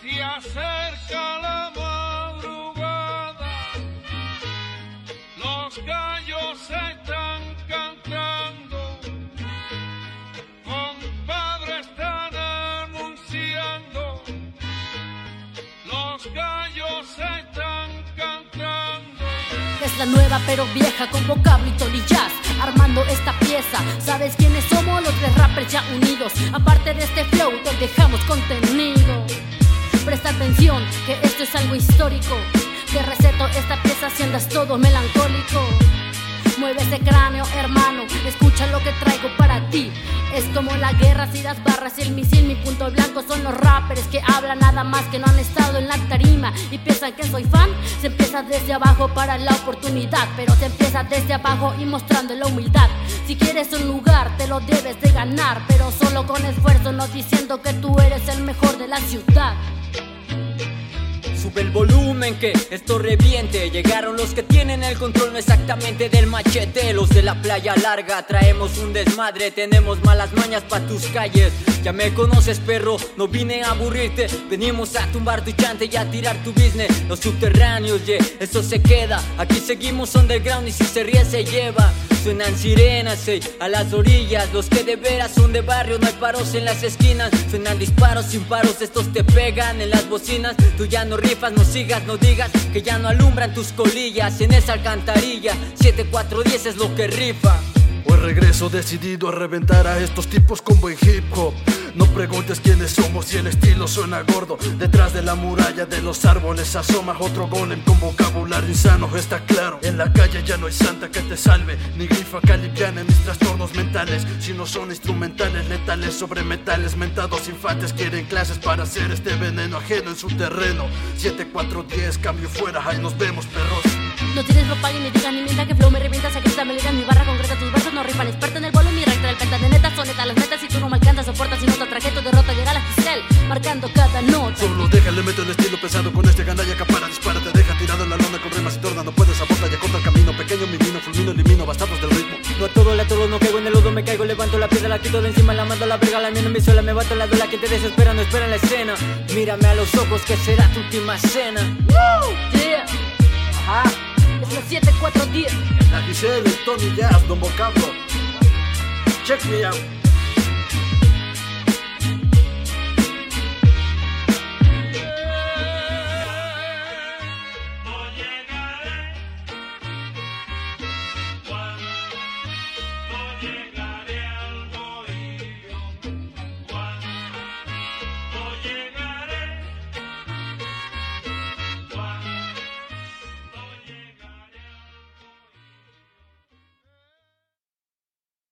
Se acerca la madrugada, los gallos están cantando, compadre están anunciando, los gallos están cantando. Es la nueva pero vieja con vocablo y jazz Armando esta pieza ¿Sabes quiénes somos? Es algo histórico Te receto esta pieza si andas todo melancólico Mueve ese cráneo, hermano. Escucha lo que traigo para ti. Es como la guerra, si las barras y el misil. Mi punto blanco son los rappers que hablan nada más que no han estado en la tarima y piensan que soy fan. Se empieza desde abajo para la oportunidad, pero se empieza desde abajo y mostrando la humildad. Si quieres un lugar, te lo debes de ganar, pero solo con esfuerzo, no diciendo que tú eres el mejor de la ciudad. Sube el volumen que esto reviente. Llegaron los que tienen el control no exactamente del machete. Los de la playa larga traemos un desmadre. Tenemos malas mañas pa' tus calles. Ya me conoces, perro, no vine a aburrirte. Venimos a tumbar tu chante y a tirar tu business. Los subterráneos, yeah, eso se queda. Aquí seguimos underground y si se ríe se lleva. Suenan sirenas, ey, a las orillas. Los que de veras son de barrio, no hay paros en las esquinas. Suenan disparos sin paros, estos te pegan en las bocinas. Tú ya no rifas, no sigas, no digas que ya no alumbran tus colillas en esa alcantarilla. 7410 es lo que rifa. Hoy regreso decidido a reventar a estos tipos con buen hip hop. No preguntes quiénes somos y el estilo suena gordo. Detrás de la muralla de los árboles asoma otro golem con vocabulario insano, está claro. En la calle ya no hay santa que te salve, ni grifa calipiana en mis trastornos mentales. Si no son instrumentales letales sobre metales mentados infantes, quieren clases para hacer este veneno ajeno en su terreno. 7410, cambio fuera, ahí nos vemos, perros. No tienes ropa y ni digan ni mienta que flow me revienta, secreta me ligan mi barra concreta, tus versos no rifan, experto en el bolo, Meto el estilo pesado con este gandalla capara, dispara, te deja tirado en la lona con rimas y torna, no puedes abortar, ya corta el camino, pequeño mi vino, fulmino, elimino, bastardos del ritmo. No a todo, la todo, no caigo en el lodo, me caigo, levanto la piedra, la quito de encima, la mando a la verga, la mía no me suela, me bato la duela que te desespera, no espera en la escena. Mírame a los ojos que será tu última cena. Woo, yeah. Ajá. Es la 7410. La Giselle, el Tony Jazz, Don Vocablo. Check me out.